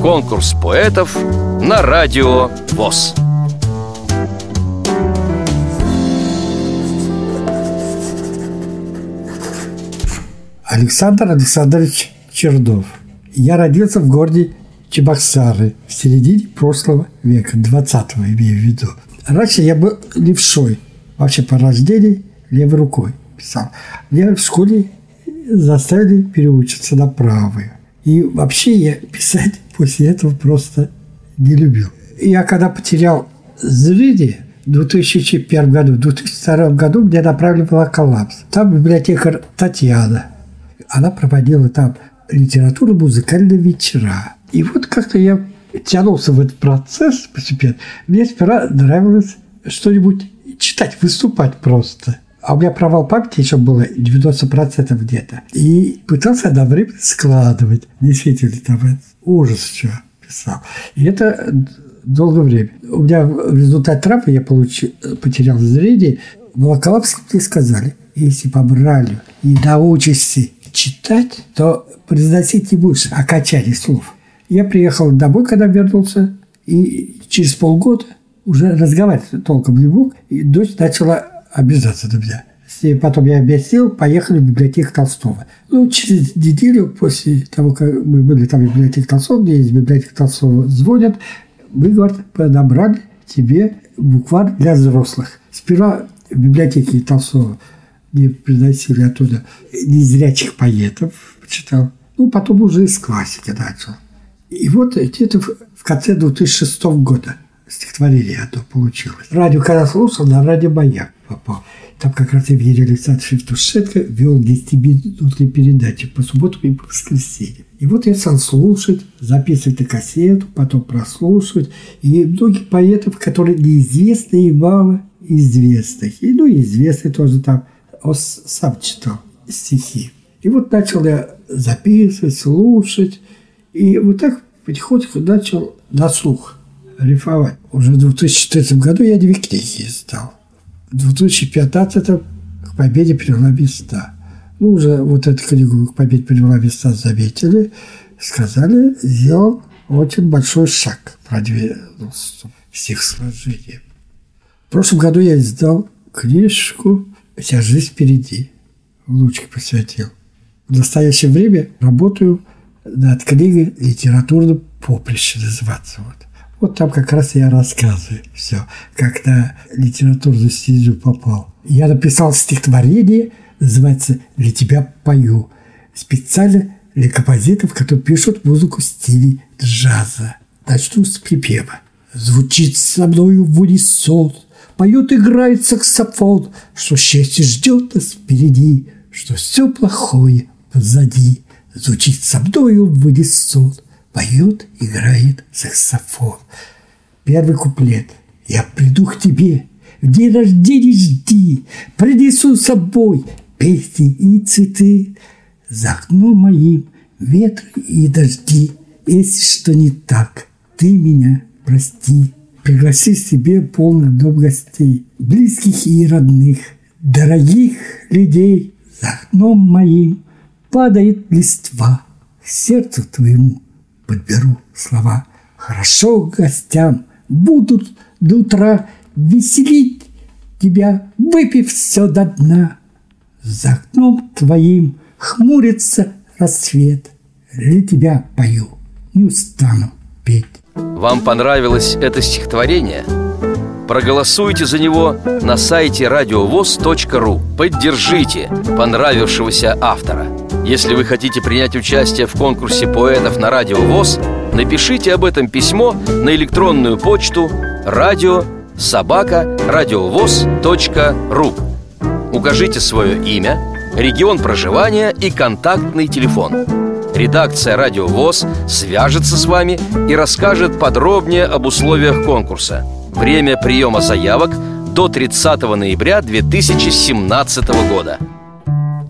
Конкурс поэтов на радио ВОЗ. Александр Александрович Чердов. Я родился в городе Чебоксары в середине прошлого века, 20-го имею в виду. Раньше я был левшой, вообще по рождению левой рукой писал. Меня в школе заставили переучиться на правую. И вообще я писать после этого просто не любил. Я когда потерял зрение, в 2001 году, в 2002 году меня направили в коллапс. Там библиотекарь Татьяна. Она проводила там литературу музыкальные вечера. И вот как-то я тянулся в этот процесс постепенно. Мне сперва нравилось что-нибудь читать, выступать просто. А у меня провал памяти еще было 90% где-то. И пытался одновременно складывать. Действительно, там ужас что писал. И это долгое время. У меня в результате травмы я получил, потерял зрение. В Волоколамске сказали, если побрали и научишься читать, то произносить не будешь окончание слов. Я приехал домой, когда вернулся, и через полгода уже разговаривать толком не мог, и дочь начала обижаться на меня. И потом я объяснил, поехали в библиотеку Толстого. Ну, через неделю после того, как мы были там в библиотеке Толстого, где есть библиотека Толстого, звонят, мы, говорят, подобрали тебе букварь для взрослых. Сперва в библиотеке Толстого мне приносили оттуда незрячих поэтов, почитал. Ну, потом уже из классики начал. И вот где-то в конце 2006 года стихотворение одно получилось. Радио, когда слушал, на радио «Маяк» попал. Там как раз Евгений Александрович Евтушенко вел 10-минутные передачи по субботам и по воскресеньям. И вот я стал слушать, записывать на кассету, потом прослушивать. И многих поэтов, которые неизвестны и мало известных. И, ну, известные тоже там. Он сам читал стихи. И вот начал я записывать, слушать. И вот так потихоньку начал на слух рифовать. Уже в 2004 году я две книги издал. В 2015 к победе привела места. Ну, уже вот эту книгу к победе привела места заметили, сказали, сделал очень большой шаг, продвинулся в стихосложении. В прошлом году я издал книжку «Вся жизнь впереди». Лучик посвятил. В настоящее время работаю над книгой «Литературным поприще» называться. Вот. Вот там как раз я рассказываю все, как на литературную стезю попал. Я написал стихотворение, называется «Для тебя пою», специально для композиторов, которые пишут музыку в стиле джаза. Начну с припева. Звучит со мною в унисон, Поет, играет саксофон, Что счастье ждет нас впереди, Что все плохое позади. Звучит со мною в унисон, Поет, играет саксофон. Первый куплет. Я приду к тебе, в день рождения жди, Принесу с собой песни и цветы. За окном моим ветры и дожди. Если что не так, ты меня прости. Пригласи себе полный дом гостей, близких и родных, дорогих людей. За окном моим падает листва, к сердцу твоему подберу слова. Хорошо гостям будут до утра веселить тебя, выпив все до дна. За окном твоим хмурится рассвет. Для тебя пою, не устану петь. Вам понравилось это стихотворение? Проголосуйте за него на сайте радиовоз.ру Поддержите понравившегося автора Если вы хотите принять участие в конкурсе поэтов на Радио ВОЗ Напишите об этом письмо на электронную почту радио собака радиовоз.ру Укажите свое имя, регион проживания и контактный телефон. Редакция «Радио ВОЗ» свяжется с вами и расскажет подробнее об условиях конкурса – Время приема заявок до 30 ноября 2017 года.